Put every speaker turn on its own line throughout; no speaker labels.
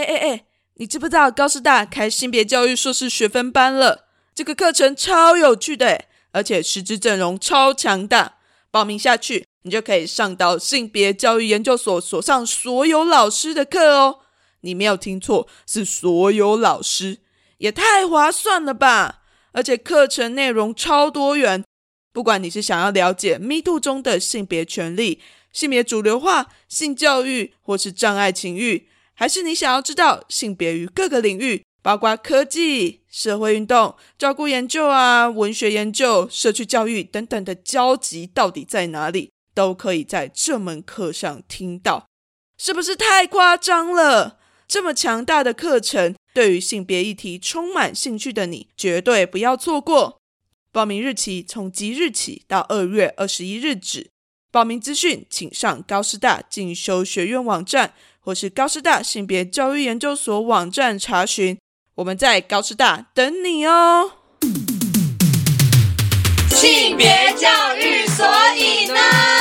哎哎哎，你知不知道高师大开性别教育硕士学分班了？这个课程超有趣的，而且师资阵容超强大。报名下去，你就可以上到性别教育研究所所上所有老师的课哦。你没有听错，是所有老师，也太划算了吧！而且课程内容超多元，不管你是想要了解 Me Too 中的性别权利、性别主流化、性教育，或是障碍情欲，还是你想要知道性别于各个领域，包括科技、社会运动、照顾研究啊、文学研究、社区教育等等的交集到底在哪里，都可以在这门课上听到，是不是太夸张了？这么强大的课程，对于性别议题充满兴趣的你，绝对不要错过。报名日期从即日起到二月二十一日止。报名资讯请上高师大进修学院网站，或是高师大性别教育研究所网站查询。我们在高师大等你哦。
性别教育，所以呢？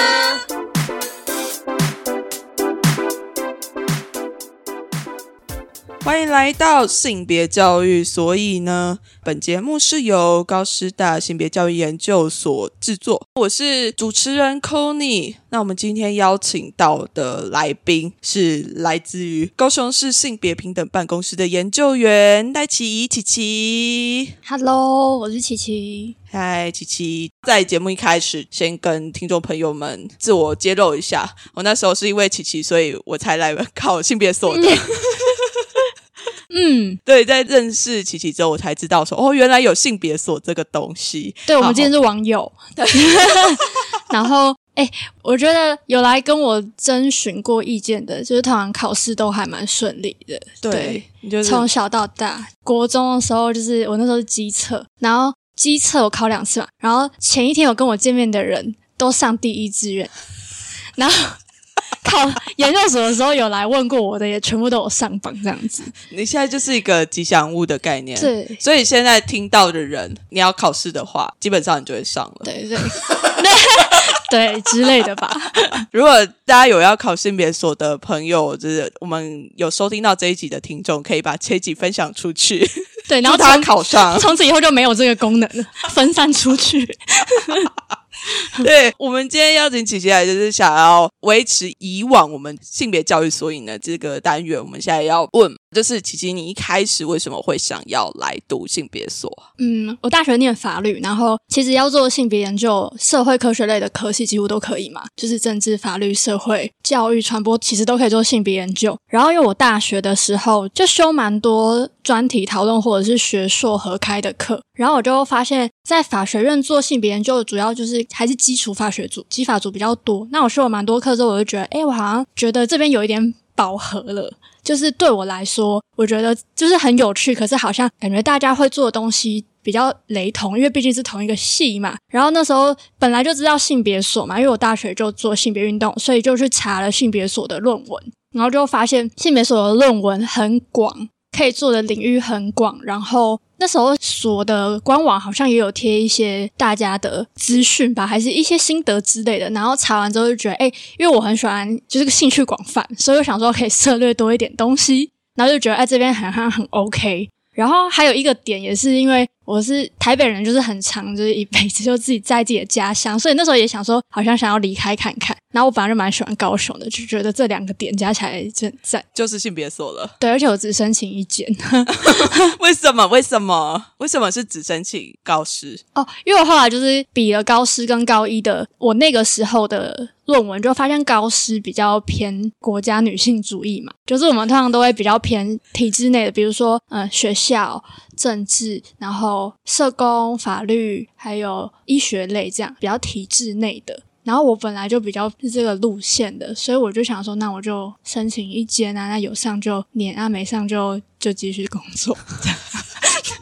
欢迎来到性别教育，所以呢，本节目是由高师大性别教育研究所制作。我是主持人 c o n y 那我们今天邀请到的来宾是来自于高雄市性别平等办公室的研究员戴琪琪琪。
Hello，我是琪琪。
嗨，琪琪。在节目一开始，先跟听众朋友们自我揭露一下，我那时候是因为琪琪，所以我才来考性别所的。
嗯，
对，在认识琪琪之后，我才知道说，哦，原来有性别锁这个东西。
对，我们今天是网友。对，然后，哎，我觉得有来跟我征询过意见的，就是通常考试都还蛮顺利的。
对，
从小到大，国中的时候就是我那时候是机测，然后机测我考两次嘛，然后前一天有跟我见面的人都上第一志愿，然后。考研究所的时候有来问过我的，也全部都有上榜这样子。
你现在就是一个吉祥物的概念，
对。
所以现在听到的人，你要考试的话，基本上你就会上了，
对对 对之类的吧。
如果大家有要考性别所的朋友，就是我们有收听到这一集的听众，可以把这一集分享出去，
对，然后
他考上，
从此以后就没有这个功能了，分散出去。
对我们今天邀请琪琪来，就是想要维持以往我们性别教育所以呢这个单元，我们现在要问，就是琪琪，你一开始为什么会想要来读性别所？
嗯，我大学念法律，然后其实要做性别研究、社会科学类的科系，几乎都可以嘛，就是政治、法律、社会、教育、传播，其实都可以做性别研究。然后因为我大学的时候就修蛮多专题讨论或者是学硕合开的课，然后我就发现，在法学院做性别研究，主要就是还是基础法学组、基法组比较多。那我修了蛮多课之后，我就觉得，哎，我好像觉得这边有一点饱和了。就是对我来说，我觉得就是很有趣，可是好像感觉大家会做的东西比较雷同，因为毕竟是同一个系嘛。然后那时候本来就知道性别所嘛，因为我大学就做性别运动，所以就去查了性别所的论文，然后就发现性别所的论文很广，可以做的领域很广，然后。那时候所的官网好像也有贴一些大家的资讯吧，还是一些心得之类的。然后查完之后就觉得，哎，因为我很喜欢，就是个兴趣广泛，所以我想说可以涉略多一点东西。然后就觉得，哎，这边好像很 OK。然后还有一个点也是因为我是台北人，就是很长，就是一辈子就自己在自己的家乡，所以那时候也想说，好像想要离开看看。然后我反正就蛮喜欢高雄的，就觉得这两个点加起来就在
就是性别所了。
对，而且我只申请一间。
为什么？为什么？为什么是只申请高师？
哦，因为我后来就是比了高师跟高一的，我那个时候的论文就发现高师比较偏国家女性主义嘛，就是我们通常都会比较偏体制内的，比如说呃学校、政治，然后社工、法律，还有医学类这样比较体制内的。然后我本来就比较是这个路线的，所以我就想说，那我就申请一间啊，那有上就念啊，没上就就继续工作。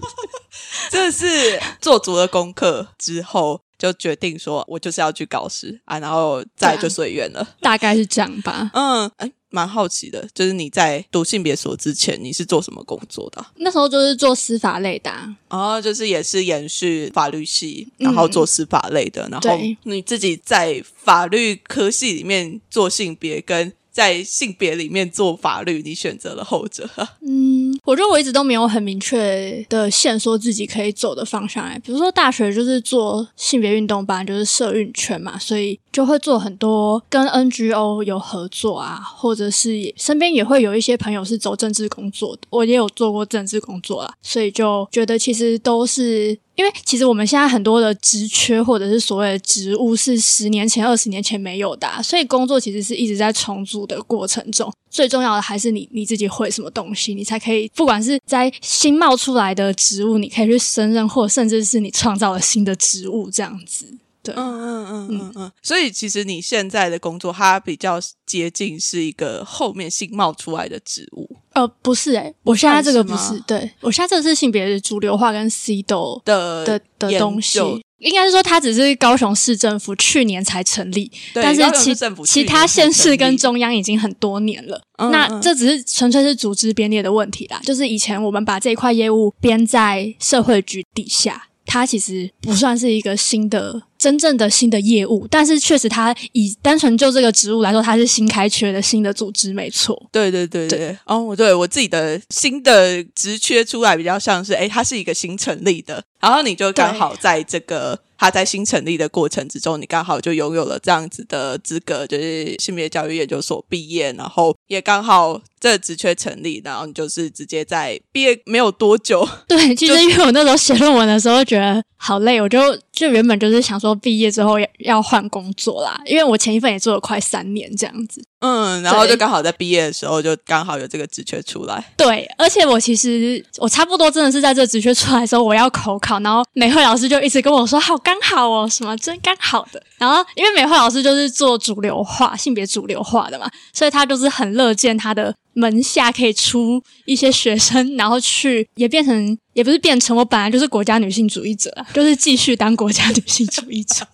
这是做足了功课之后，就决定说我就是要去搞事啊，然后再就随缘了，
大概是这样吧。
嗯，哎。蛮好奇的，就是你在读性别所之前，你是做什么工作的？
那时候就是做司法类的，
哦，就是也是延续法律系，然后做司法类的。然后你自己在法律科系里面做性别，跟在性别里面做法律，你选择了后者？
嗯，我觉得我一直都没有很明确的线说自己可以走的方向哎，比如说大学就是做性别运动班，就是社运圈嘛，所以就会做很多跟 NGO 有合作啊，或者是身边也会有一些朋友是走政治工作的，我也有做过政治工作啦，所以就觉得其实都是。因为其实我们现在很多的职缺或者是所谓的职务是十年前、二十年前没有的，所以工作其实是一直在重组的过程中。最重要的还是你你自己会什么东西，你才可以不管是在新冒出来的职务，你可以去胜任，或甚至是你创造了新的职务这样子。对，
嗯嗯嗯嗯嗯。所以其实你现在的工作，它比较接近是一个后面新冒出来的职务。
呃，不是哎，我现在这个不是，对我现在这个是性别主流化跟 C 斗
的
的的东西，应该是说它只是高雄市政府去年才成立，但是其其他县市跟中央已经很多年了。那这只是纯粹是组织编列的问题啦，就是以前我们把这一块业务编在社会局底下。它其实不算是一个新的、真正的新的业务，但是确实，它以单纯就这个职务来说，它是新开缺的新的组织，没错。
对对对对，哦，对我自己的新的职缺出来，比较像是，哎，它是一个新成立的，然后你就刚好在这个。它在新成立的过程之中，你刚好就拥有了这样子的资格，就是性别教育研究所毕业，然后也刚好这职缺成立，然后你就是直接在毕业没有多久。
对，其实因为我那时候写论文的时候觉得好累，我就就原本就是想说毕业之后要要换工作啦，因为我前一份也做了快三年这样子。
嗯，然后就刚好在毕业的时候，就刚好有这个职缺出来。
对，而且我其实我差不多真的是在这职缺出来的时候，我要口考，然后美惠老师就一直跟我说：“好刚好哦，什么真刚好的。”然后因为美惠老师就是做主流化、性别主流化的嘛，所以他就是很乐见他的门下可以出一些学生，然后去也变成也不是变成我本来就是国家女性主义者，就是继续当国家女性主义者。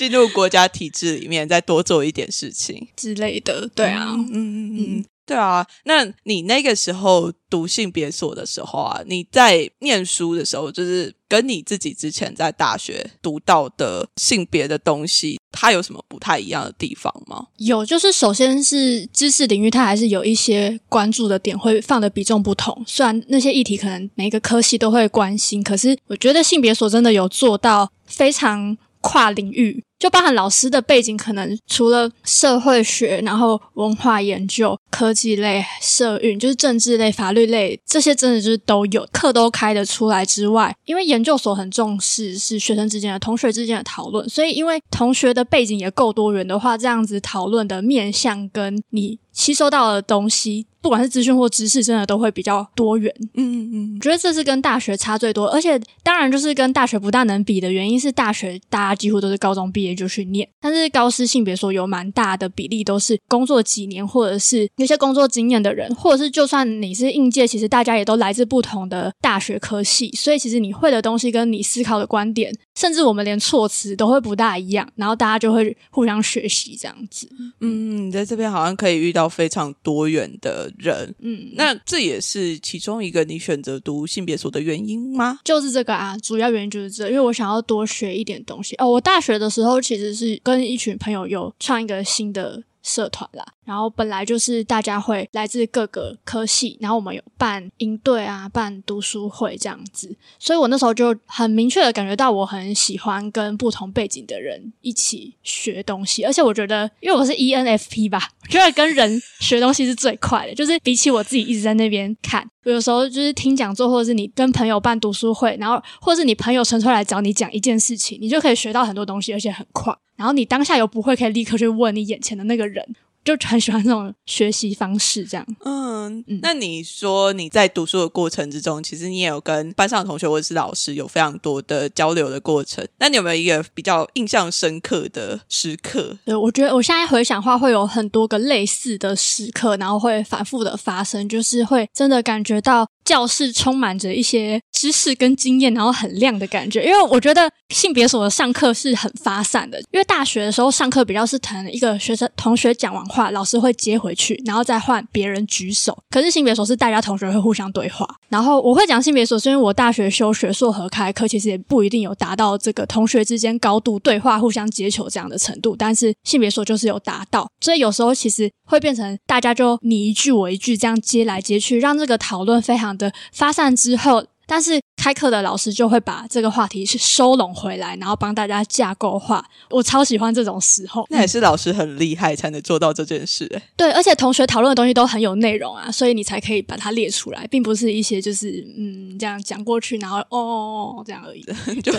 进入国家体制里面，再多做一点事情
之类的，对啊，嗯
嗯嗯，对啊。那你那个时候读性别所的时候啊，你在念书的时候，就是跟你自己之前在大学读到的性别的东西，它有什么不太一样的地方吗？
有，就是首先是知识领域，它还是有一些关注的点，会放的比重不同。虽然那些议题可能每一个科系都会关心，可是我觉得性别所真的有做到非常。跨领域就包含老师的背景，可能除了社会学，然后文化研究、科技类、社运，就是政治类、法律类这些，真的就是都有课都开得出来之外，因为研究所很重视是学生之间的同学之间的讨论，所以因为同学的背景也够多元的话，这样子讨论的面向跟你吸收到的东西。不管是资讯或知识，真的都会比较多元。嗯嗯嗯，我觉得这是跟大学差最多，而且当然就是跟大学不大能比的原因是，大学大家几乎都是高中毕业就去念，但是高师性别说有蛮大的比例都是工作几年或者是有些工作经验的人，或者是就算你是应届，其实大家也都来自不同的大学科系，所以其实你会的东西跟你思考的观点。甚至我们连措辞都会不大一样，然后大家就会互相学习这样子。
嗯，你在这边好像可以遇到非常多元的人。嗯，那这也是其中一个你选择读性别所的原因吗？
就是这个啊，主要原因就是这，因为我想要多学一点东西。哦，我大学的时候其实是跟一群朋友有创一个新的。社团啦，然后本来就是大家会来自各个科系，然后我们有办营队啊，办读书会这样子，所以我那时候就很明确的感觉到我很喜欢跟不同背景的人一起学东西，而且我觉得，因为我是 ENFP 吧，我觉得跟人学东西是最快的，就是比起我自己一直在那边看，有时候就是听讲座，或者是你跟朋友办读书会，然后或者是你朋友纯粹来找你讲一件事情，你就可以学到很多东西，而且很快。然后你当下有不会，可以立刻去问你眼前的那个人，就很喜欢这种学习方式，这样。
嗯，那你说你在读书的过程之中，其实你也有跟班上的同学或者是老师有非常多的交流的过程。那你有没有一个比较印象深刻的时刻？
对，我觉得我现在回想的话，会有很多个类似的时刻，然后会反复的发生，就是会真的感觉到。教室充满着一些知识跟经验，然后很亮的感觉。因为我觉得性别所的上课是很发散的，因为大学的时候上课比较是谈一个学生同学讲完话，老师会接回去，然后再换别人举手。可是性别所是大家同学会互相对话。然后我会讲性别所，是因为我大学修学硕合开课，其实也不一定有达到这个同学之间高度对话、互相接球这样的程度，但是性别所就是有达到，所以有时候其实会变成大家就你一句我一句这样接来接去，让这个讨论非常的发散之后。但是开课的老师就会把这个话题是收拢回来，然后帮大家架构化。我超喜欢这种时候，
那也是老师很厉害才能做到这件事。哎，
对，而且同学讨论的东西都很有内容啊，所以你才可以把它列出来，并不是一些就是嗯这样讲过去，然后哦哦哦这样而已。
就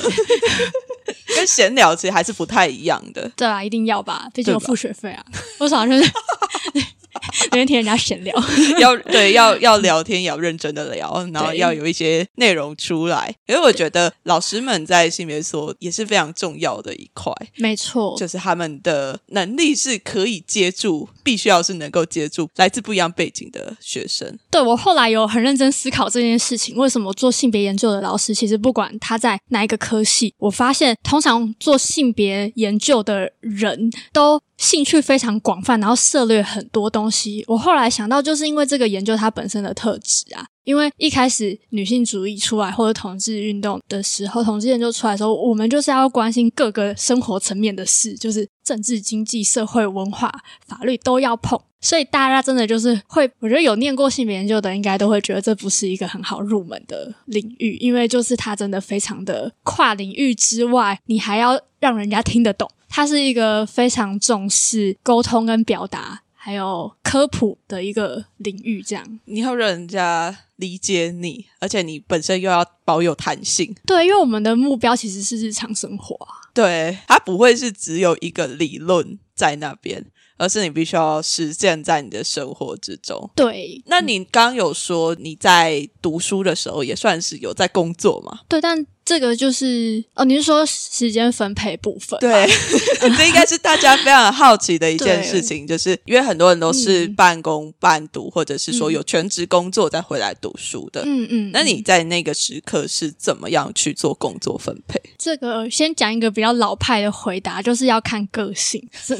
跟闲聊其实还是不太一样的。
对啊，一定要吧，毕竟有付学费啊，多少就是。每天听人家闲聊，
要对要要聊天，要认真的聊，然后要有一些内容出来。因为我觉得老师们在性别所也是非常重要的一块，
没错，
就是他们的能力是可以接住，必须要是能够接住来自不一样背景的学生。
对我后来有很认真思考这件事情，为什么做性别研究的老师，其实不管他在哪一个科系，我发现通常做性别研究的人都。兴趣非常广泛，然后涉猎很多东西。我后来想到，就是因为这个研究它本身的特质啊。因为一开始女性主义出来或者同志运动的时候，同志研究出来的时候，我们就是要关心各个生活层面的事，就是政治、经济、社会、文化、法律都要碰。所以大家真的就是会，我觉得有念过性别研究的，应该都会觉得这不是一个很好入门的领域，因为就是它真的非常的跨领域之外，你还要让人家听得懂。它是一个非常重视沟通跟表达，还有科普的一个领域。这样，
你要让人家理解你，而且你本身又要保有弹性。
对，因为我们的目标其实是日常生活啊。
对，它不会是只有一个理论在那边。而是你必须要实践在你的生活之中。
对，
那你刚有说你在读书的时候也算是有在工作嘛？
对，但。这个就是哦，你是说时间分配部分？
对，这应该是大家非常好奇的一件事情，就是因为很多人都是半工半读，或者是说有全职工作再回来读书的。嗯嗯，那你在那个时刻是怎么样去做工作分配？
这个先讲一个比较老派的回答，就是要看个性。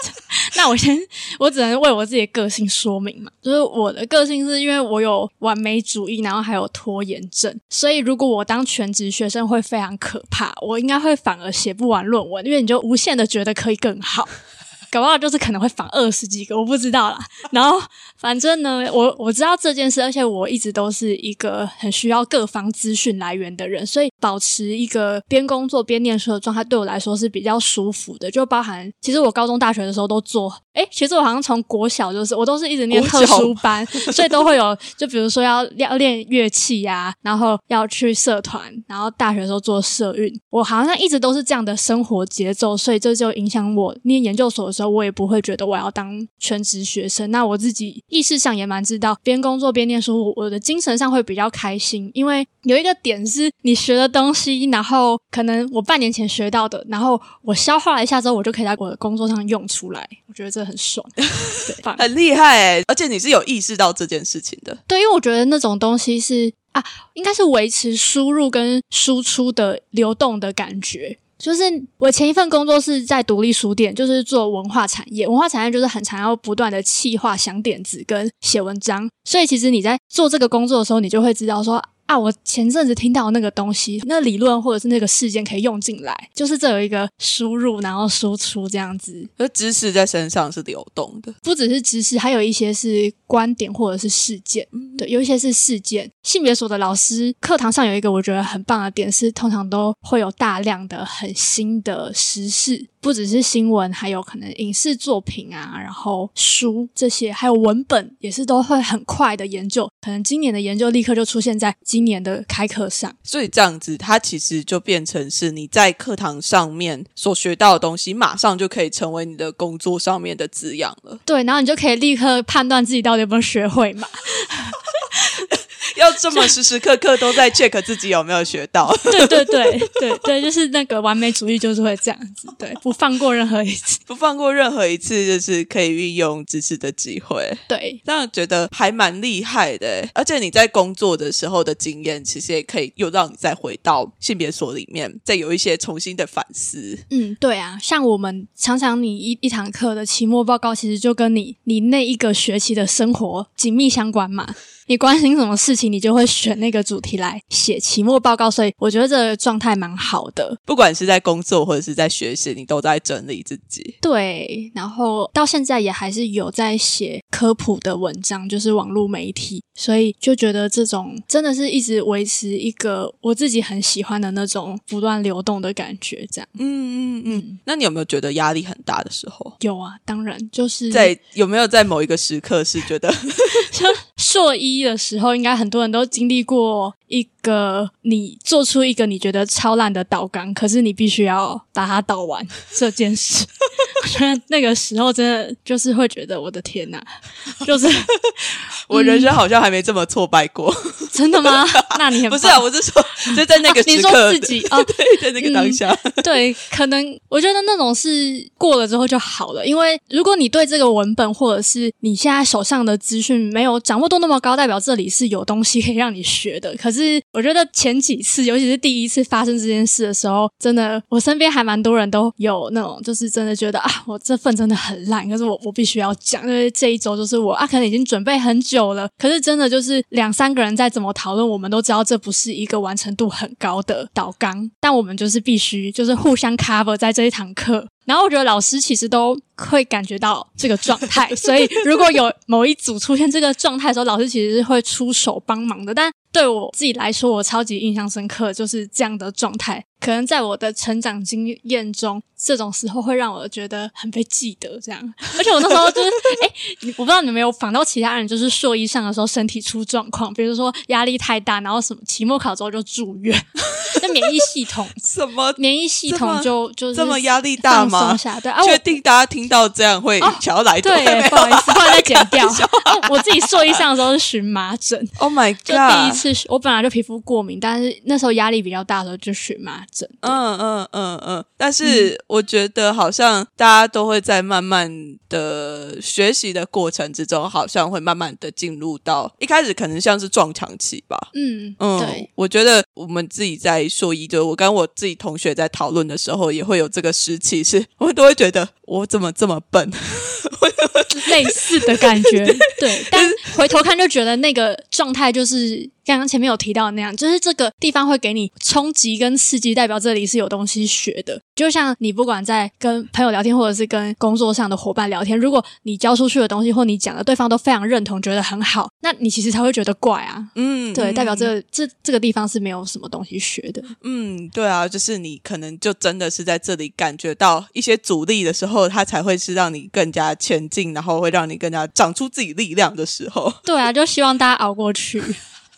那我先，我只能为我自己的个性说明嘛，就是我的个性是因为我有完美主义，然后还有拖延症，所以如果我当全职学生会非常可怕，我应该会反而写不完论文，因为你就无限的觉得可以更好。搞不好就是可能会仿二十几个，我不知道啦。然后反正呢，我我知道这件事，而且我一直都是一个很需要各方资讯来源的人，所以保持一个边工作边念书的状态对我来说是比较舒服的。就包含其实我高中、大学的时候都做，哎，其实我好像从国小就是我都是一直念特殊班，所以都会有，就比如说要要练乐器呀，然后要去社团，然后大学的时候做社运，我好像一直都是这样的生活节奏，所以这就影响我念研究所的时候。我也不会觉得我要当全职学生，那我自己意识上也蛮知道，边工作边念书，我的精神上会比较开心。因为有一个点是，你学的东西，然后可能我半年前学到的，然后我消化了一下之后，我就可以在我的工作上用出来，我觉得这很爽，对，
很厉害。而且你是有意识到这件事情的，
对，因为我觉得那种东西是啊，应该是维持输入跟输出的流动的感觉。就是我前一份工作是在独立书店，就是做文化产业。文化产业就是很常要不断的气化、想点子跟写文章，所以其实你在做这个工作的时候，你就会知道说。啊！我前阵子听到那个东西，那理论或者是那个事件可以用进来，就是这有一个输入然后输出这样子。
而知识在身上是流动的，
不只是知识，还有一些是观点或者是事件。对，有一些是事件。性别所的老师课堂上有一个我觉得很棒的点是，通常都会有大量的很新的时事。不只是新闻，还有可能影视作品啊，然后书这些，还有文本也是都会很快的研究。可能今年的研究立刻就出现在今年的开课上，
所以这样子，它其实就变成是你在课堂上面所学到的东西，马上就可以成为你的工作上面的滋养了。
对，然后你就可以立刻判断自己到底有没有学会嘛。
要这么时时刻刻都在 check 自己有没有学到。
对对对对对，就是那个完美主义就是会这样子，对，不放过任何一次，
不放过任何一次就是可以运用知识的机会。
对，
这样觉得还蛮厉害的，而且你在工作的时候的经验，其实也可以又让你再回到性别所里面，再有一些重新的反思。
嗯，对啊，像我们常常你一一堂课的期末报告，其实就跟你你那一个学期的生活紧密相关嘛。你关心什么事情，你就会选那个主题来写期末报告，所以我觉得这个状态蛮好的。
不管是在工作或者是在学习，你都在整理自己。
对，然后到现在也还是有在写科普的文章，就是网络媒体，所以就觉得这种真的是一直维持一个我自己很喜欢的那种不断流动的感觉。这样，
嗯嗯嗯。那你有没有觉得压力很大的时候？
有啊，当然就是
在有没有在某一个时刻是觉得
硕一的时候，应该很多人都经历过一个你做出一个你觉得超烂的导纲，可是你必须要把它导完 这件事。我觉得那个时候真的就是会觉得我的天哪，就是
我人生好像还没这么挫败过。
真的吗？那你很
不是啊？我是说，就在那个时
刻，自己啊，
对，在那个当下，
对，可能我觉得那种是过了之后就好了。因为如果你对这个文本或者是你现在手上的资讯没有掌握度那么高，代表这里是有东西可以让你学的。可是我觉得前几次，尤其是第一次发生这件事的时候，真的，我身边还蛮多人都有那种，就是真的觉得啊，我这份真的很烂，可是我我必须要讲，因为这一周就是我啊，可能已经准备很久了，可是真的就是两三个人在怎么讨论，我们都知道这不是一个完成度很高的导纲，但我们就是必须就是互相 cover 在这一堂课。然后我觉得老师其实都会感觉到这个状态，所以如果有某一组出现这个状态的时候，老师其实是会出手帮忙的。但对我自己来说，我超级印象深刻，就是这样的状态。可能在我的成长经验中，这种时候会让我觉得很被记得。这样，而且我那时候就是，哎，我不知道你们有仿到其他人，就是硕一上的时候身体出状况，比如说压力太大，然后什么期末考之后就住院，那免疫系统
什么
免疫系统就就是
这么压力大吗？
对，
确定大家听到这样会想要来？
对，不好意思，不然再剪掉。我自己硕一上的时候是荨麻疹
，Oh my god！
第一次，我本来就皮肤过敏，但是那时候压力比较大的时候就荨麻疹。
嗯嗯嗯嗯，但是我觉得好像大家都会在慢慢的学习的过程之中，好像会慢慢的进入到一开始可能像是撞墙期吧。
嗯嗯，对，
我觉得我们自己在说一，就我跟我自己同学在讨论的时候，也会有这个时期，是我们都会觉得我怎么这么笨，
类似的感觉。对，但回头看就觉得那个状态就是。刚刚前面有提到那样，就是这个地方会给你冲击跟刺激，代表这里是有东西学的。就像你不管在跟朋友聊天，或者是跟工作上的伙伴聊天，如果你交出去的东西或你讲的对方都非常认同，觉得很好，那你其实才会觉得怪啊。嗯，对，代表这这这个地方是没有什么东西学的。
嗯，对啊，就是你可能就真的是在这里感觉到一些阻力的时候，它才会是让你更加前进，然后会让你更加长出自己力量的时候。
对啊，就希望大家熬过去。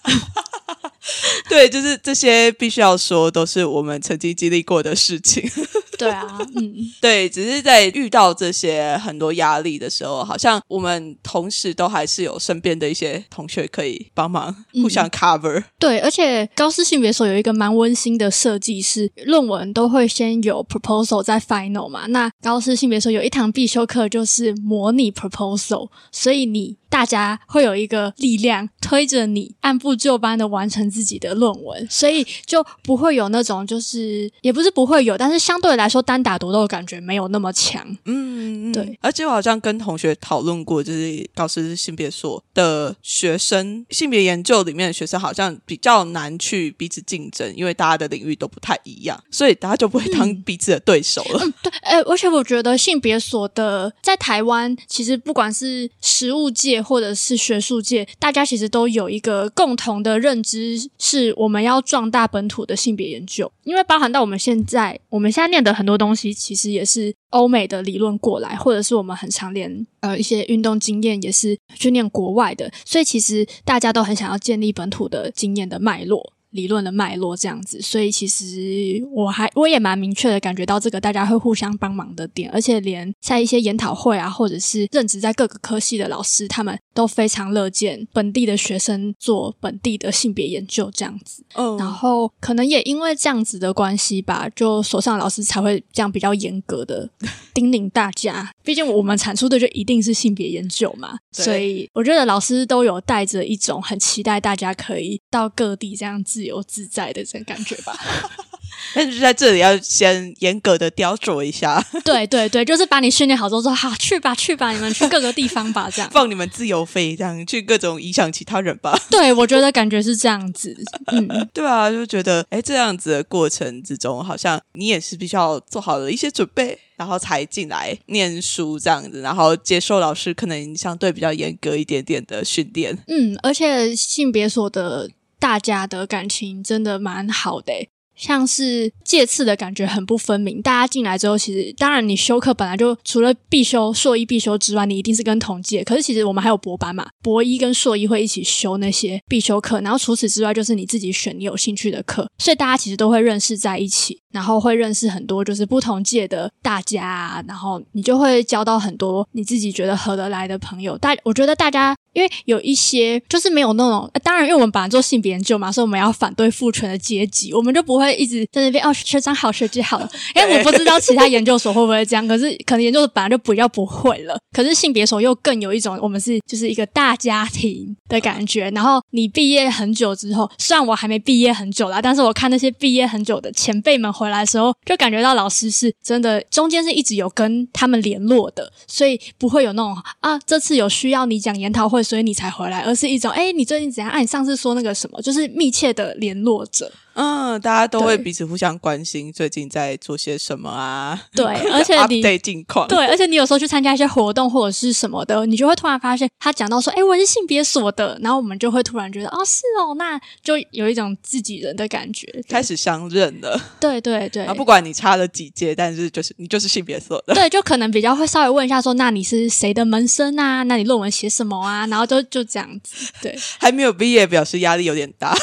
对，就是这些必须要说，都是我们曾经经历过的事情。
对啊，嗯，
对，只是在遇到这些很多压力的时候，好像我们同时都还是有身边的一些同学可以帮忙，互相 cover。
对，而且高斯性别所有一个蛮温馨的设计，是论文都会先有 proposal 在 final 嘛。那高斯性别所有一堂必修课就是模拟 proposal，所以你。大家会有一个力量推着你按部就班的完成自己的论文，所以就不会有那种就是也不是不会有，但是相对来说单打独斗的感觉没有那么强。嗯，对。
而且我好像跟同学讨论过，就是高师性别所的学生性别研究里面的学生好像比较难去彼此竞争，因为大家的领域都不太一样，所以大家就不会当彼此的对手了。
嗯，对。哎，而且我觉得性别所的在台湾，其实不管是实务界。或者是学术界，大家其实都有一个共同的认知，是我们要壮大本土的性别研究，因为包含到我们现在，我们现在念的很多东西，其实也是欧美的理论过来，或者是我们很常连呃一些运动经验也是去念国外的，所以其实大家都很想要建立本土的经验的脉络。理论的脉络这样子，所以其实我还我也蛮明确的感觉到这个大家会互相帮忙的点，而且连在一些研讨会啊，或者是任职在各个科系的老师，他们都非常乐见本地的学生做本地的性别研究这样子。
嗯
然后可能也因为这样子的关系吧，就所上的老师才会这样比较严格的 叮咛大家。毕竟我们产出的就一定是性别研究嘛，所以我觉得老师都有带着一种很期待大家可以到各地这样自由自在的这种感觉吧。
但是在这里要先严格的雕琢一下，
对对对，就是把你训练好之后说好去吧去吧，你们去各个地方吧，这样。
放你们自由飞，这样去各种影响其他人吧。
对，我觉得感觉是这样子。嗯，
对啊，就觉得哎，这样子的过程之中，好像你也是必须要做好了一些准备，然后才进来念书这样子，然后接受老师可能相对比较严格一点点的训练。
嗯，而且性别所的大家的感情真的蛮好的欸，像是届次的感觉很不分明。大家进来之后，其实当然你修课本来就除了必修、硕一必修之外，你一定是跟同届。可是其实我们还有博班嘛，博一跟硕一会一起修那些必修课，然后除此之外就是你自己选你有兴趣的课，所以大家其实都会认识在一起，然后会认识很多就是不同届的大家，然后你就会交到很多你自己觉得合得来的朋友。大我觉得大家因为有一些就是没有那种，当然因为我们本来做性别研究嘛，所以我们要反对父权的阶级，我们就不会一直在那边哦学长好学姐好，因为我不知道其他研究所会不会这样，可是可能研究所本来就比较不会了，可是性别所又更有一种我们是就是一个大家庭的感觉，然后你毕业很久之后，虽然我还没毕业很久啦，但是我看那些毕业很久的前辈们回来的时候，就感觉到老师是真的中间是一直有跟他们联络的，所以不会有那种啊这次有需要你讲研讨会，所以你才回来，而是一种哎你最近怎样？啊你上次说那个什么，就是密切的联络者。
嗯，大家都会彼此互相关心，最近在做些什么啊？
对，而且你
update 近况。
对，而且你有时候去参加一些活动或者是什么的，你就会突然发现他讲到说，哎，我是性别所的，然后我们就会突然觉得，哦，是哦，那就有一种自己人的感觉。
开始相认了，
对对对，
啊，不管你差了几届，但是就是你就是性别所的，
对，就可能比较会稍微问一下说，那你是谁的门生啊？那你论文写什么啊？然后就就这样子，对，
还没有毕业，表示压力有点大。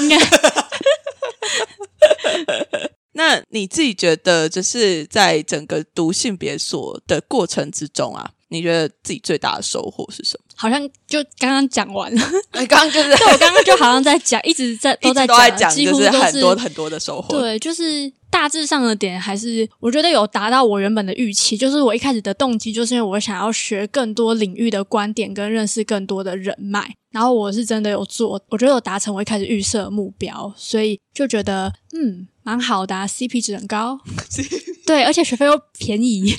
那你自己觉得，就是在整个读性别所的过程之中啊，你觉得自己最大的收获是什么？
好像就刚刚讲完了。
你刚刚就是
对我刚刚就好像在讲，一直在
都在讲，就是
几乎都
很多很多的收获。
对，就是大致上的点还是我觉得有达到我原本的预期。就是我一开始的动机，就是因为我想要学更多领域的观点，跟认识更多的人脉。然后我是真的有做，我觉得有达成我一开始预设的目标，所以就觉得嗯蛮好的、啊、，CP 值很高。对，而且学费又便宜，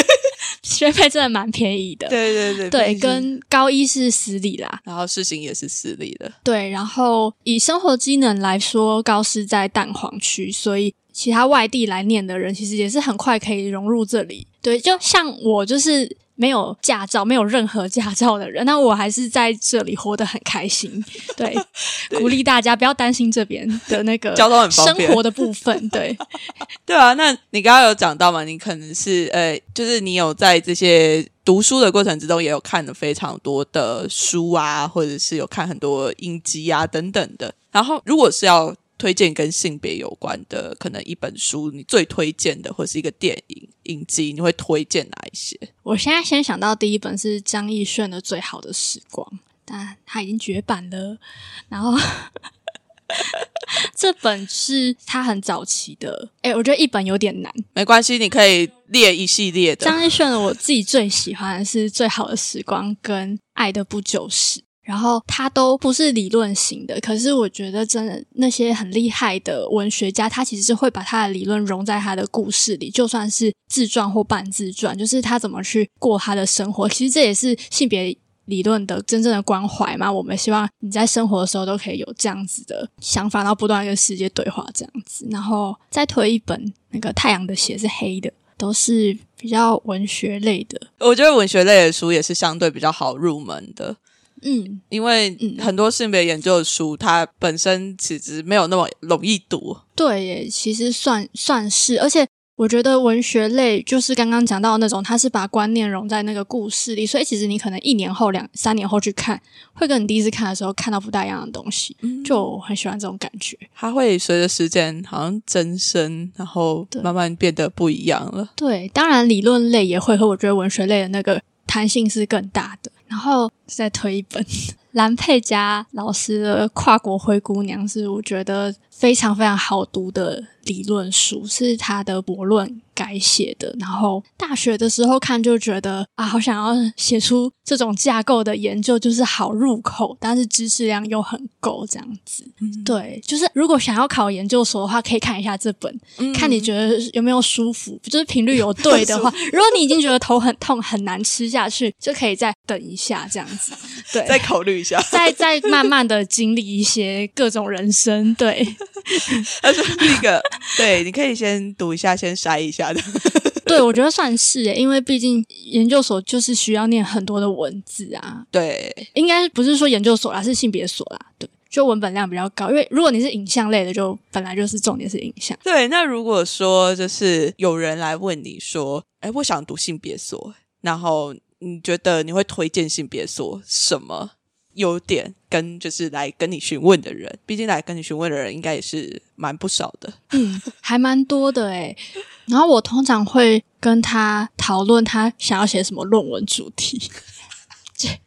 学费真的蛮便宜的。
对对对
对，跟高一是私立啦，
然后事情也是私立的，
对，然后以生活机能来说，高师在蛋黄区，所以其他外地来念的人其实也是很快可以融入这里。对，就像我就是没有驾照、没有任何驾照的人，那我还是在这里活得很开心。对，鼓励大家不要担心这边的那个
交通很方
生活的部分。对，
对啊。那你刚刚有讲到嘛？你可能是呃，就是你有在这些读书的过程之中，也有看了非常多的书啊，或者是有看很多音集啊等等的。然后，如果是要推荐跟性别有关的，可能一本书，你最推荐的，或是一个电影影集，你会推荐哪一些？
我现在先想到第一本是张艺顺的《最好的时光》，但他已经绝版了。然后 这本是他很早期的，诶，我觉得一本有点难。
没关系，你可以列一系列的。
张艺顺的我自己最喜欢的是《最好的时光》跟《爱的不久时》。然后他都不是理论型的，可是我觉得真的那些很厉害的文学家，他其实是会把他的理论融在他的故事里，就算是自传或半自传，就是他怎么去过他的生活。其实这也是性别理论的真正的关怀嘛。我们希望你在生活的时候都可以有这样子的想法，然后不断跟世界对话这样子。然后再推一本那个《太阳的血是黑的》，都是比较文学类的。
我觉得文学类的书也是相对比较好入门的。
嗯，
因为
嗯
很多性别研究的书，它本身其实没有那么容易读。
对耶，其实算算是，而且我觉得文学类就是刚刚讲到那种，它是把观念融在那个故事里，所以其实你可能一年后、两三年后去看，会跟你第一次看的时候看到不大一样的东西。嗯就很喜欢这种感觉。
它会随着时间好像增生，然后慢慢变得不一样了。
对，当然理论类也会，和我觉得文学类的那个弹性是更大的。然后再推一本。蓝佩佳老师的《跨国灰姑娘》，是我觉得非常非常好读的理论书，是他的博论改写的。然后大学的时候看就觉得啊，好想要写出这种架构的研究，就是好入口，但是知识量又很够这样子。对，就是如果想要考研究所的话，可以看一下这本，看你觉得有没有舒服，就是频率有对的话。如果你已经觉得头很痛，很难吃下去，就可以再等一下这样子。对，
再考虑一下。
再再慢慢的经历一些各种人生。对，
他说那个，对，你可以先读一下，先筛一下的。
对我觉得算是诶，因为毕竟研究所就是需要念很多的文字啊。
对，
应该不是说研究所啦，是性别所啦。对，就文本量比较高，因为如果你是影像类的，就本来就是重点是影像。
对。那如果说就是有人来问你说，哎，我想读性别所，然后你觉得你会推荐性别所什么优点？跟就是来跟你询问的人，毕竟来跟你询问的人应该也是蛮不少的。
嗯，还蛮多的诶。然后我通常会跟他讨论他想要写什么论文主题。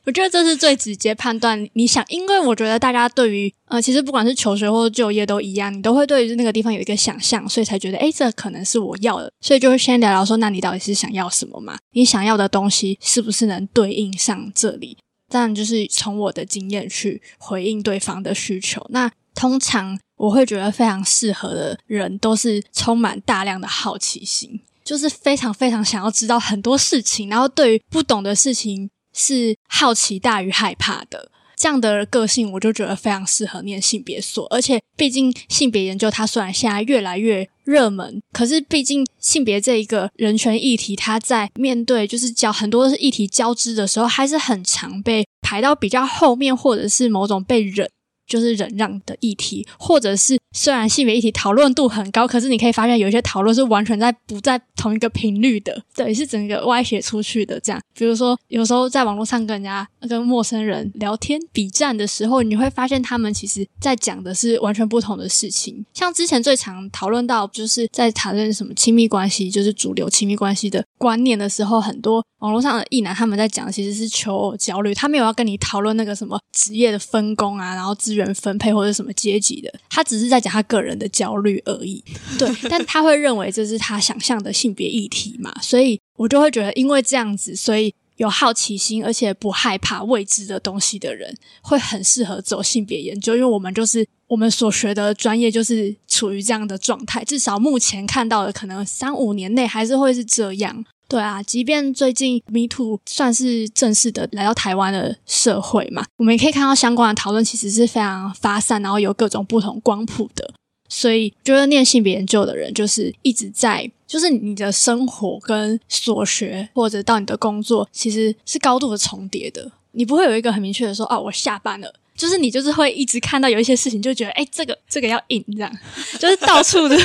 我觉得这是最直接判断你想，因为我觉得大家对于呃，其实不管是求学或就业都一样，你都会对于那个地方有一个想象，所以才觉得诶，这可能是我要的，所以就会先聊聊说，那你到底是想要什么嘛？你想要的东西是不是能对应上这里？当然，就是从我的经验去回应对方的需求。那通常我会觉得非常适合的人，都是充满大量的好奇心，就是非常非常想要知道很多事情，然后对于不懂的事情是好奇大于害怕的。这样的个性，我就觉得非常适合念性别所。而且，毕竟性别研究它虽然现在越来越热门，可是毕竟性别这一个人权议题，它在面对就是交很多议题交织的时候，还是很常被排到比较后面，或者是某种被忍。就是忍让的议题，或者是虽然性别议题讨论度很高，可是你可以发现有一些讨论是完全在不在同一个频率的，对，是整个歪斜出去的。这样，比如说有时候在网络上跟人家跟陌生人聊天比战的时候，你会发现他们其实在讲的是完全不同的事情。像之前最常讨论到，就是在谈论什么亲密关系，就是主流亲密关系的观念的时候，很多网络上的异男他们在讲其实是求偶焦虑，他没有要跟你讨论那个什么职业的分工啊，然后资源人分配或者什么阶级的，他只是在讲他个人的焦虑而已。对，但他会认为这是他想象的性别议题嘛，所以我就会觉得，因为这样子，所以有好奇心而且不害怕未知的东西的人，会很适合走性别研究，因为我们就是我们所学的专业就是处于这样的状态，至少目前看到的，可能三五年内还是会是这样。对啊，即便最近 Me Too 算是正式的来到台湾的社会嘛，我们也可以看到相关的讨论其实是非常发散，然后有各种不同光谱的。所以，觉得念性别研究的人，就是一直在，就是你的生活跟所学，或者到你的工作，其实是高度的重叠的。你不会有一个很明确的说，哦，我下班了。就是你就是会一直看到有一些事情，就觉得，哎，这个这个要引这样，就是到处的。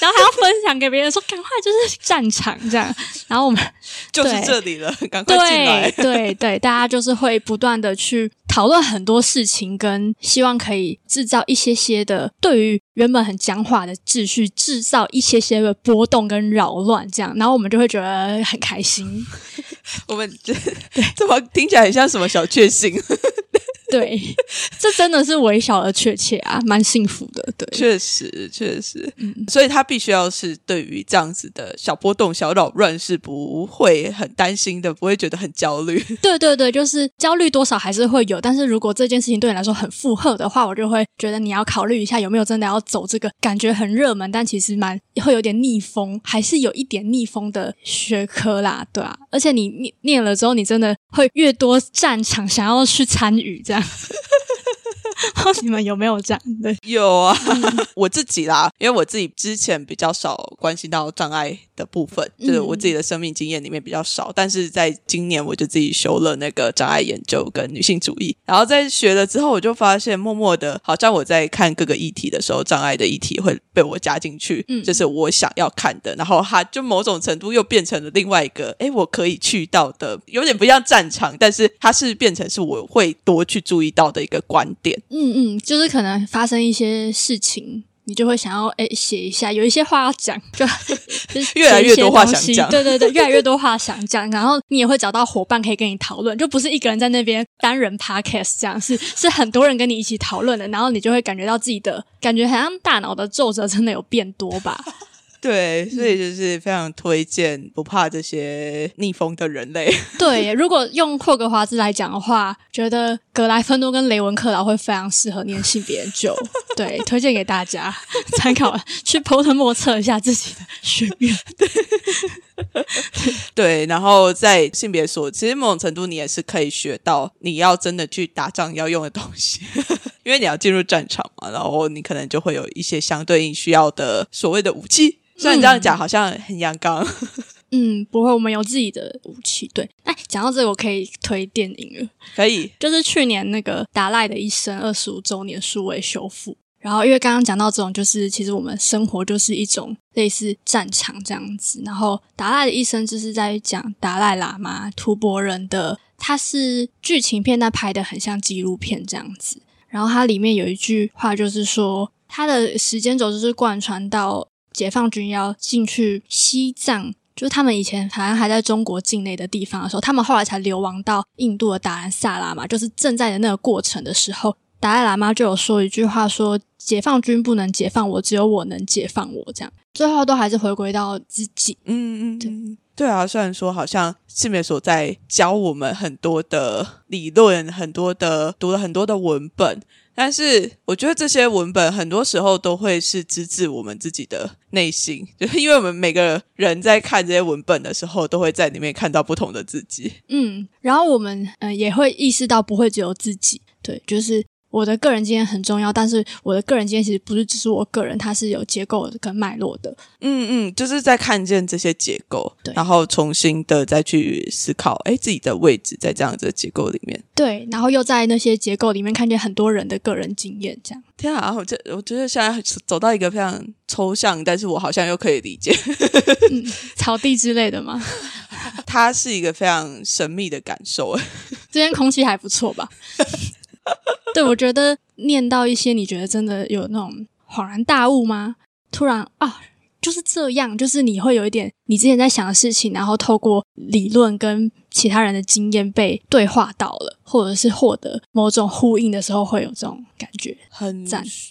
然后还要分享给别人说，赶快就是战场这样。然后我们
就是这里了，赶快进来。
对对对，大家就是会不断的去讨论很多事情，跟希望可以制造一些些的对于原本很僵化的秩序，制造一些些的波动跟扰乱，这样。然后我们就会觉得很开心。
我们这 怎么听起来很像什么小确幸？
对，这真的是微小而确切啊，蛮幸福的。对，
确实确实，嗯，所以他必须要是对于这样子的小波动、小扰乱是不会很担心的，不会觉得很焦虑。
对对对，就是焦虑多少还是会有，但是如果这件事情对你来说很负荷的话，我就会觉得你要考虑一下有没有真的要走这个感觉很热门，但其实蛮会有点逆风，还是有一点逆风的学科啦，对啊。而且你念念了之后，你真的会越多战场想要去参与这样。你们有没有这样？对，
有啊，我自己啦，因为我自己之前比较少关心到障碍的部分，就是我自己的生命经验里面比较少。但是在今年，我就自己修了那个障碍研究跟女性主义，然后在学了之后，我就发现默默的，好像我在看各个议题的时候，障碍的议题会被我加进去，嗯，这是我想要看的。然后它就某种程度又变成了另外一个，哎，我可以去到的，有点不像战场，但是它是变成是我会多去注意到的一个观点。
嗯嗯，就是可能发生一些事情，你就会想要哎写一下，有一些话要讲，就
越来越多话想讲。
对对对，越来越多话想讲，然后你也会找到伙伴可以跟你讨论，就不是一个人在那边单人 podcast 这样，是是很多人跟你一起讨论的，然后你就会感觉到自己的感觉，好像大脑的皱褶真的有变多吧。
对，所以就是非常推荐不怕这些逆风的人类。
对，如果用霍格华兹来讲的话，觉得格莱芬多跟雷文克劳会非常适合念性别研究。对，推荐给大家 参考，去 o t 莫测一下自己的学院。
对，然后在性别所，其实某种程度你也是可以学到你要真的去打仗要用的东西，因为你要进入战场嘛，然后你可能就会有一些相对应需要的所谓的武器。虽然你这样讲好像很阳刚，
嗯，不会，我们有自己的武器。对，哎，讲到这个，我可以推电影了，
可以，
就是去年那个达赖的一生二十五周年数位修复。然后，因为刚刚讲到这种，就是其实我们生活就是一种类似战场这样子。然后，达赖的一生就是在讲达赖喇嘛吐蕃人的，它是剧情片，但拍的很像纪录片这样子。然后，它里面有一句话，就是说，它的时间轴就是贯穿到。解放军要进去西藏，就是他们以前好像还在中国境内的地方的时候，他们后来才流亡到印度的达兰萨拉嘛。就是正在的那个过程的时候，达赖喇嘛就有说一句话：说解放军不能解放我，只有我能解放我。这样最后都还是回归到自己。
嗯嗯，对对啊。虽然说好像世面所在教我们很多的理论，很多的读了很多的文本。但是我觉得这些文本很多时候都会是直指我们自己的内心，就 是因为我们每个人在看这些文本的时候，都会在里面看到不同的自己。
嗯，然后我们呃也会意识到不会只有自己，对，就是。我的个人经验很重要，但是我的个人经验其实不是只是我个人，它是有结构跟脉络的。
嗯嗯，就是在看见这些结构，然后重新的再去思考，哎，自己的位置在这样子的结构里面。
对，然后又在那些结构里面看见很多人的个人经验，这样。
天啊，我这我觉得现在走到一个非常抽象，但是我好像又可以理解，
草地之类的吗？
它是一个非常神秘的感受。
这边空气还不错吧？对，我觉得念到一些，你觉得真的有那种恍然大悟吗？突然啊，就是这样，就是你会有一点你之前在想的事情，然后透过理论跟其他人的经验被对话到了，或者是获得某种呼应的时候，会有这种感觉，
很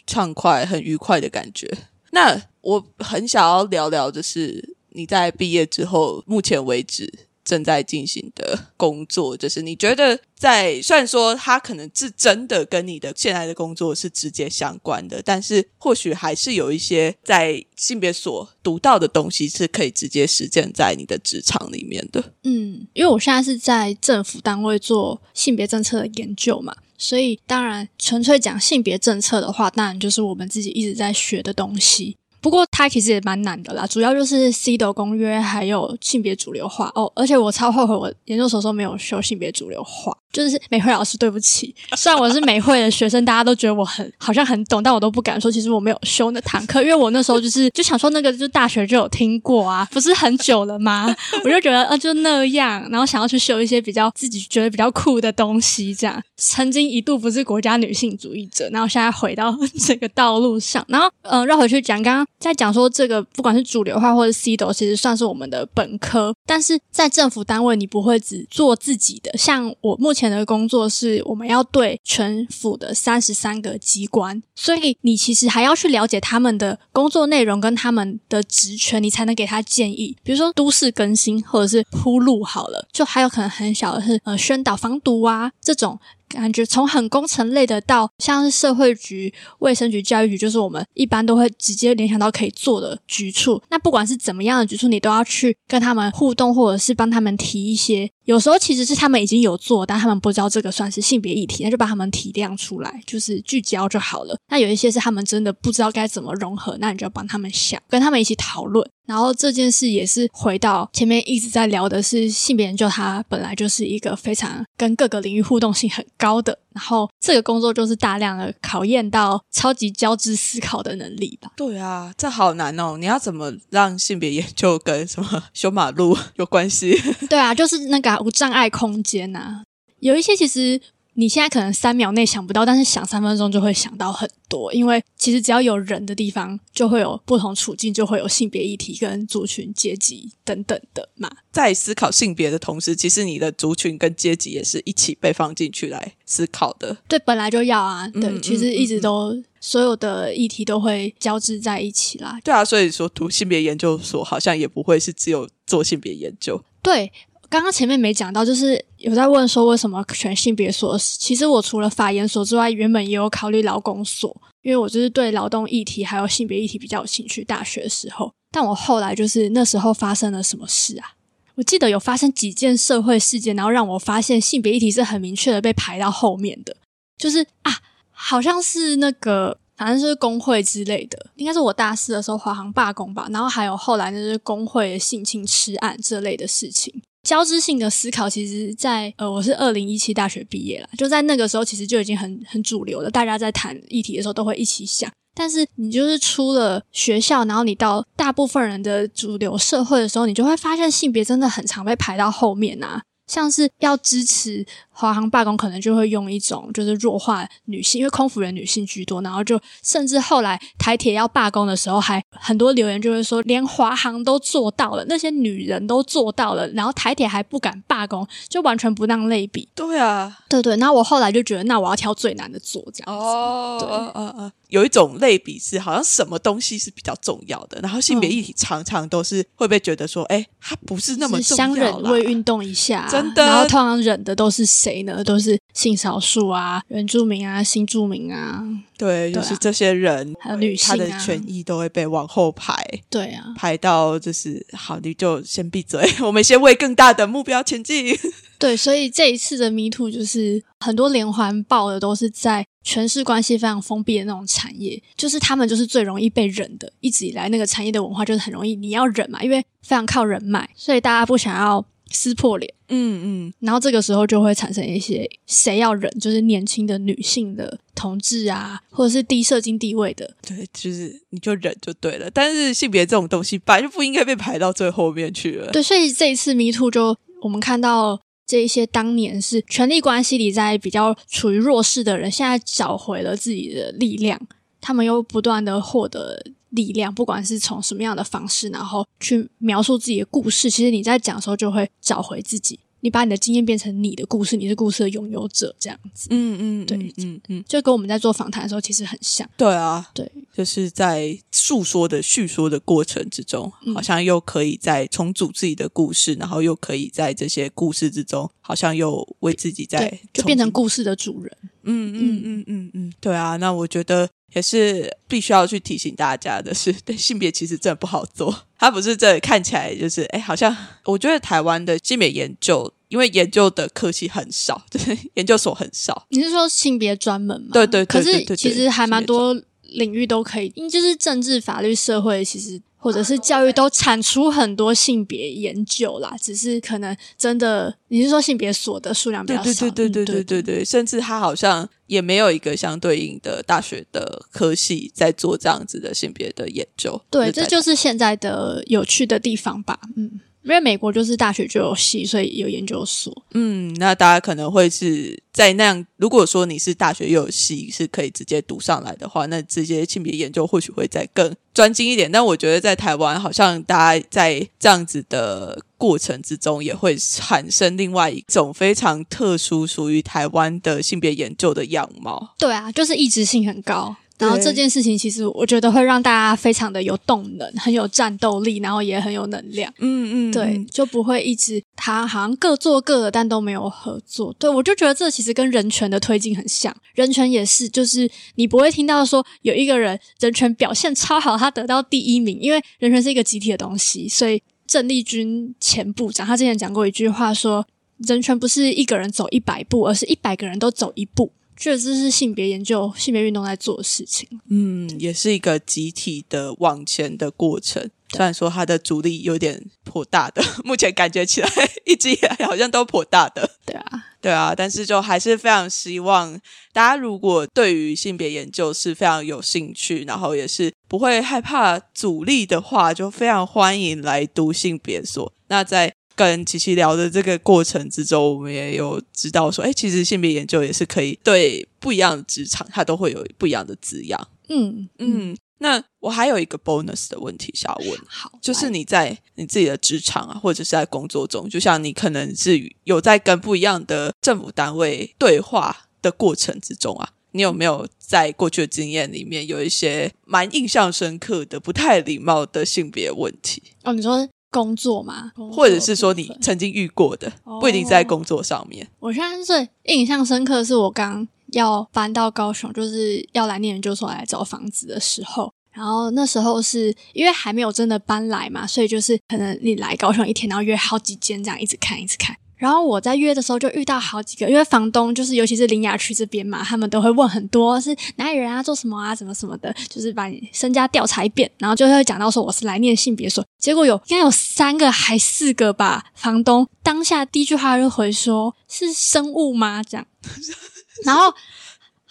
畅快、很愉快的感觉。那我很想要聊聊，就是你在毕业之后，目前为止。正在进行的工作，就是你觉得在虽然说它可能是真的跟你的现在的工作是直接相关的，但是或许还是有一些在性别所读到的东西是可以直接实践在你的职场里面的。
嗯，因为我现在是在政府单位做性别政策的研究嘛，所以当然纯粹讲性别政策的话，当然就是我们自己一直在学的东西。不过它其实也蛮难的啦，主要就是 C 的公约还有性别主流化哦，而且我超后悔我研究所时候没有修性别主流化。就是美惠老师，对不起。虽然我是美惠的学生，大家都觉得我很好像很懂，但我都不敢说。其实我没有修那堂课，因为我那时候就是就想说那个，就大学就有听过啊，不是很久了吗？我就觉得呃就那样，然后想要去修一些比较自己觉得比较酷的东西，这样。曾经一度不是国家女性主义者，然后现在回到 这个道路上，然后嗯绕回去讲，刚刚在讲说这个不管是主流化或者 C 斗，其实算是我们的本科，但是在政府单位你不会只做自己的，像我目前。前的工作是我们要对全府的三十三个机关，所以你其实还要去了解他们的工作内容跟他们的职权，你才能给他建议。比如说都市更新或者是铺路好了，就还有可能很小的是呃宣导防毒啊这种。感觉从很工程类的到像是社会局、卫生局、教育局，就是我们一般都会直接联想到可以做的局处。那不管是怎么样的局处，你都要去跟他们互动，或者是帮他们提一些有时候其实是他们已经有做，但他们不知道这个算是性别议题，那就把他们提亮出来，就是聚焦就好了。那有一些是他们真的不知道该怎么融合，那你就要帮他们想，跟他们一起讨论。然后这件事也是回到前面一直在聊的是性别研究，它本来就是一个非常跟各个领域互动性很高的，然后这个工作就是大量的考验到超级交织思考的能力吧。
对啊，这好难哦！你要怎么让性别研究跟什么 修马路有关系？
对啊，就是那个无障碍空间呐，有一些其实。你现在可能三秒内想不到，但是想三分钟就会想到很多，因为其实只要有人的地方，就会有不同处境，就会有性别议题跟族群、阶级等等的嘛。
在思考性别的同时，其实你的族群跟阶级也是一起被放进去来思考的。
对，本来就要啊。对，其实一直都所有的议题都会交织在一起啦。
对啊，所以说读性别研究所好像也不会是只有做性别研究。
对。刚刚前面没讲到，就是有在问说为什么选性别所？其实我除了法研所之外，原本也有考虑劳工所，因为我就是对劳动议题还有性别议题比较有兴趣。大学的时候，但我后来就是那时候发生了什么事啊？我记得有发生几件社会事件，然后让我发现性别议题是很明确的被排到后面的。就是啊，好像是那个反正就是工会之类的，应该是我大四的时候华航罢工吧，然后还有后来那是工会性侵吃案这类的事情。交织性的思考，其实，在呃，我是二零一七大学毕业了，就在那个时候，其实就已经很很主流了。大家在谈议题的时候，都会一起想。但是，你就是出了学校，然后你到大部分人的主流社会的时候，你就会发现性别真的很常被排到后面啊。像是要支持华航罢工，可能就会用一种就是弱化女性，因为空服员女性居多，然后就甚至后来台铁要罢工的时候，还很多留言就会说，连华航都做到了，那些女人都做到了，然后台铁还不敢罢工，就完全不当类比。
对啊，
对对。那我后来就觉得，那我要挑最难的做这样子。
哦，对，嗯嗯。有一种类比是，好像什么东西是比较重要的，然后性别议题常常都是会被觉得说，哎，它不是那么重要。
相忍为运动一下，
真的。
然后通常忍的都是谁呢？都是性少数啊、原住民啊、新住民啊。
对，就是这些人，
还有女性，
他的权益都会被往后排。
对啊，
排到就是好，你就先闭嘴，我们先为更大的目标前进。
对，所以这一次的 Me Too 就是很多连环爆的都是在权势关系非常封闭的那种产业，就是他们就是最容易被忍的。一直以来那个产业的文化就是很容易你要忍嘛，因为非常靠人脉，所以大家不想要撕破脸。嗯嗯，然后这个时候就会产生一些谁要忍，就是年轻的女性的同志啊，或者是低社经地位的。
对，就是你就忍就对了。但是性别这种东西本来就不应该被排到最后面去了。
对，所以这一次 Me Too 就我们看到。这一些当年是权力关系里在比较处于弱势的人，现在找回了自己的力量，他们又不断的获得力量，不管是从什么样的方式，然后去描述自己的故事。其实你在讲的时候，就会找回自己。你把你的经验变成你的故事，你是故事的拥有者，这样子。嗯嗯，对，嗯嗯，就跟我们在做访谈的时候其实很像。
对啊，
对，
就是在诉说的叙说的过程之中，好像又可以在重组自己的故事，然后又可以在这些故事之中，好像又为自己在
就变成故事的主人。
嗯嗯嗯嗯嗯，对啊，那我觉得。也是必须要去提醒大家的是，对性别其实真的不好做。它不是这看起来就是，哎，好像我觉得台湾的性别研究，因为研究的科系很少，就是研究所很少。
你是说性别专门吗？
对对，
可是其实还蛮多领域都可以，因就是政治、法律、社会，其实。或者是教育都产出很多性别研究啦，只是可能真的你是说性别所的数量比较
少，对对对对对对对，甚至他好像也没有一个相对应的大学的科系在做这样子的性别的研究。
对，这就是现在的有趣的地方吧，嗯。因为美国就是大学就有系，所以有研究所。
嗯，那大家可能会是在那样。如果说你是大学又有系，是可以直接读上来的话，那这些性别研究或许会再更专精一点。但我觉得在台湾，好像大家在这样子的过程之中，也会产生另外一种非常特殊、属于台湾的性别研究的样貌。
对啊，就是意志性很高。然后这件事情其实我觉得会让大家非常的有动能，很有战斗力，然后也很有能量。嗯嗯，对，就不会一直他好像各做各的，但都没有合作。对我就觉得这其实跟人权的推进很像，人权也是，就是你不会听到说有一个人人权表现超好，他得到第一名，因为人权是一个集体的东西。所以郑丽君前部长他之前讲过一句话说。人权不是一个人走一百步，而是一百个人都走一步。确实是性别研究、性别运动在做的事情。
嗯，也是一个集体的往前的过程。虽然说它的阻力有点颇大的，目前感觉起来一直以来好像都颇大的。
对啊，
对啊，但是就还是非常希望大家如果对于性别研究是非常有兴趣，然后也是不会害怕阻力的话，就非常欢迎来读性别所。那在跟琪琪聊的这个过程之中，我们也有知道说，哎，其实性别研究也是可以对不一样的职场，它都会有不一样的滋养。
嗯
嗯，那我还有一个 bonus 的问题想要问，
好，
就是你在你自己的职场啊，或者是在工作中，就像你可能是有在跟不一样的政府单位对话的过程之中啊，你有没有在过去的经验里面有一些蛮印象深刻的、不太礼貌的性别问题？
哦，你说工作吗？
或者是说你曾经遇过的，不一定在工作上面。
我现在最印象深刻的是我刚要搬到高雄，就是要来念研究所来找房子的时候。然后那时候是因为还没有真的搬来嘛，所以就是可能你来高雄一天，然后约好几间这样一直看一直看。然后我在约的时候就遇到好几个，因为房东就是尤其是林雅区这边嘛，他们都会问很多是哪里人啊，做什么啊，怎么什么的，就是把你身家调查一遍，然后就会讲到说我是来念性别所。结果有应该有三个还四个吧，房东当下第一句话就回说：“是生物吗？”这样，然后。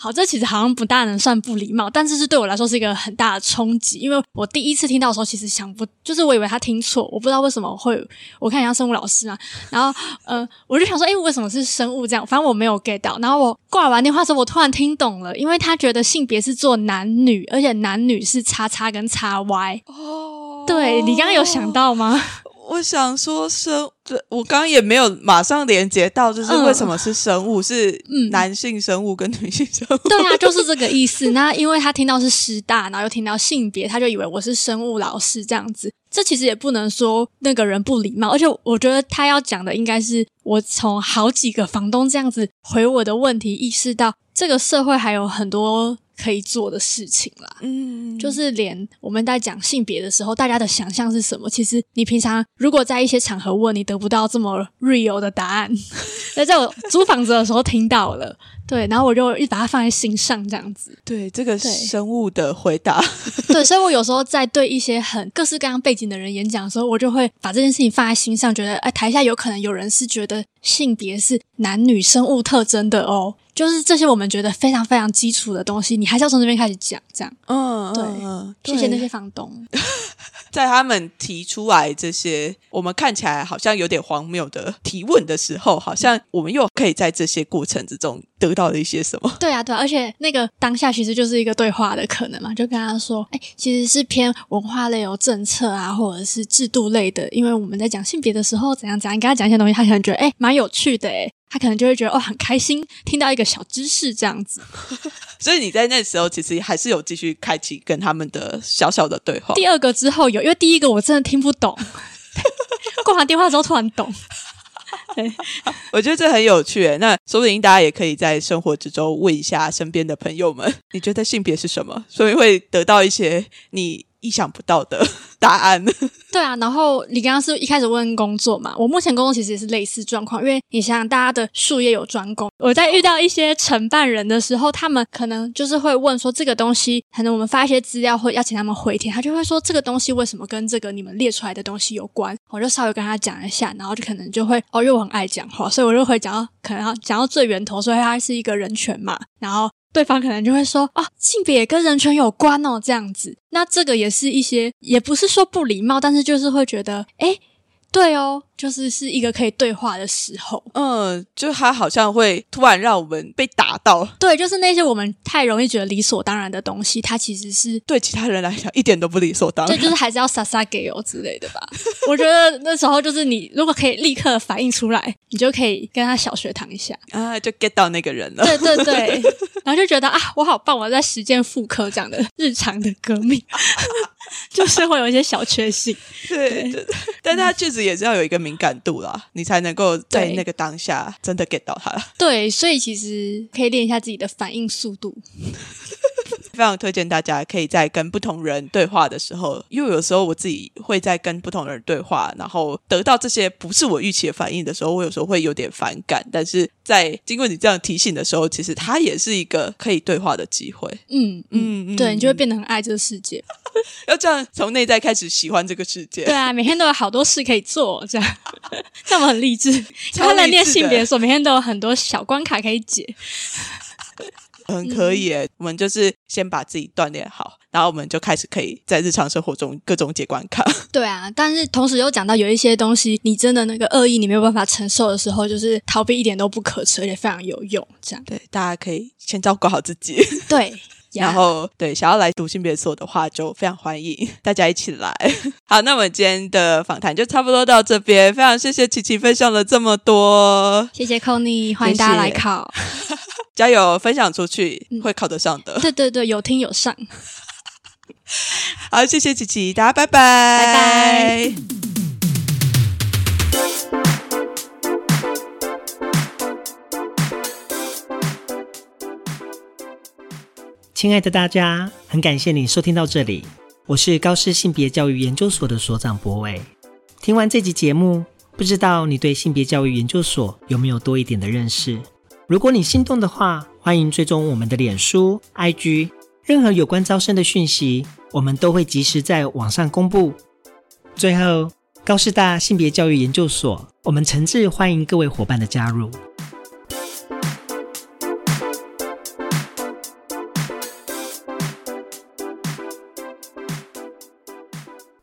好，这其实好像不大能算不礼貌，但是是对我来说是一个很大的冲击，因为我第一次听到的时候，其实想不，就是我以为他听错，我不知道为什么会，我看一下生物老师嘛，然后呃，我就想说，哎，为什么是生物这样？反正我没有 get 到，然后我挂完电话之后，我突然听懂了，因为他觉得性别是做男女，而且男女是叉叉跟叉 Y。哦，对你刚刚有想到吗？
我想说生，我刚刚也没有马上连接到，就是为什么是生物，是男性生物跟女性生物？
对啊，就是这个意思。那因为他听到是师大，然后又听到性别，他就以为我是生物老师这样子。这其实也不能说那个人不礼貌，而且我觉得他要讲的应该是我从好几个房东这样子回我的问题，意识到这个社会还有很多。可以做的事情啦，嗯，就是连我们在讲性别的时候，大家的想象是什么？其实你平常如果在一些场合问，你得不到这么 real 的答案。那在我租房子的时候听到了，对，然后我就一把它放在心上，这样子。
对，这个生物的回答，
对，所以我有时候在对一些很各式各样背景的人演讲的时候，我就会把这件事情放在心上，觉得哎，台下有可能有人是觉得性别是男女生物特征的哦。就是这些我们觉得非常非常基础的东西，你还是要从这边开始讲，这样。嗯，对，嗯谢谢那些房东，
在他们提出来这些我们看起来好像有点荒谬的提问的时候，好像我们又可以在这些过程之中得到了一些什么？
对啊，对啊，而且那个当下其实就是一个对话的可能嘛，就跟他说，哎，其实是偏文化类有政策啊，或者是制度类的，因为我们在讲性别的时候怎样怎样，你跟他讲一些东西，他可能觉得哎，蛮有趣的，哎。他可能就会觉得哦很开心，听到一个小知识这样子。
所以你在那时候其实还是有继续开启跟他们的小小的对话。
第二个之后有，因为第一个我真的听不懂，挂完电话之后突然懂。
我觉得这很有趣。那说不定大家也可以在生活之中问一下身边的朋友们，你觉得性别是什么？所以会得到一些你。意想不到的 答案。
对啊，然后你刚刚是一开始问工作嘛？我目前工作其实也是类似状况，因为你想想，大家的术业有专攻。我在遇到一些承办人的时候，他们可能就是会问说，这个东西可能我们发一些资料，会邀请他们回填，他就会说这个东西为什么跟这个你们列出来的东西有关？我就稍微跟他讲一下，然后就可能就会哦，因为我很爱讲话，所以我就会讲到可能要讲到最源头，所以它是一个人权嘛，然后。对方可能就会说：“啊，性别跟人权有关哦，这样子。”那这个也是一些，也不是说不礼貌，但是就是会觉得，哎。对哦，就是是一个可以对话的时候。
嗯，就他好像会突然让我们被打到。
对，就是那些我们太容易觉得理所当然的东西，他其实是
对其他人来讲一点都不理所当然。
对，就是还是要撒撒给哦之类的吧。我觉得那时候就是你如果可以立刻反应出来，你就可以跟他小学堂一下
啊，就 get 到那个人了。
对对对，然后就觉得啊，我好棒，我在实践复科这样的日常的革命。就是会有一些小确幸，
对，但他确实也是要有一个敏感度啦，你才能够在那个当下真的 get 到他。
对，所以其实可以练一下自己的反应速度。
非非常推荐大家可以在跟不同人对话的时候，因为有时候我自己会在跟不同人对话，然后得到这些不是我预期的反应的时候，我有时候会有点反感。但是在经过你这样提醒的时候，其实它也是一个可以对话的机会。
嗯嗯，
嗯嗯，
对你就会变得很爱这个世界。
要这样从内在开始喜欢这个世界。
对啊，每天都有好多事可以做，这样 这样我们很励志。
超
他在念
励志
性别的时候，每天都有很多小关卡可以解。
很可以耶，我们就是先把自己锻炼好，然后我们就开始可以在日常生活中各种解关卡。
对啊，但是同时又讲到有一些东西，你真的那个恶意你没有办法承受的时候，就是逃避一点都不可耻，而且非常有用。这样
对，大家可以先照顾好自己，
对，
然后对想要来读性别所的话，就非常欢迎大家一起来。好，那我们今天的访谈就差不多到这边，非常谢谢琪琪分享了这么多，
谢谢 n y 欢迎大家来考。
加油，分享出去
嗯
会考得上的。
对对对，有听有上。
好，谢谢琪琪，大家拜拜，
拜拜。
亲爱的大家，很感谢你收听到这里，我是高师性别教育研究所的所长博伟。听完这集节目，不知道你对性别教育研究所有没有多一点的认识？如果你心动的话，欢迎追踪我们的脸书、IG，任何有关招生的讯息，我们都会及时在网上公布。最后，高师大性别教育研究所，我们诚挚欢迎各位伙伴的加入。